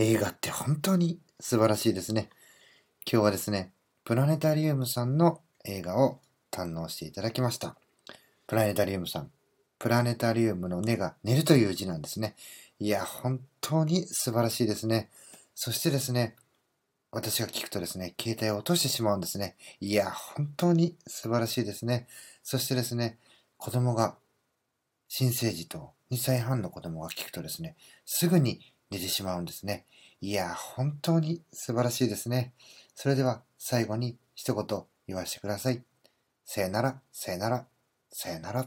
映画って本当に素晴らしいですね。今日はですね、プラネタリウムさんの映画を堪能していただきました。プラネタリウムさん。プラネタリウムの根が寝るという字なんですね。いや、本当に素晴らしいですね。そしてですね、私が聞くとですね、携帯を落としてしまうんですね。いや、本当に素晴らしいですね。そしてですね、子供が、新生児と2歳半の子供が聞くとですね、すぐに寝てしまうんですね。いや、本当に素晴らしいですね。それでは最後に一言言わせてください。さよなら、さよなら、さよなら。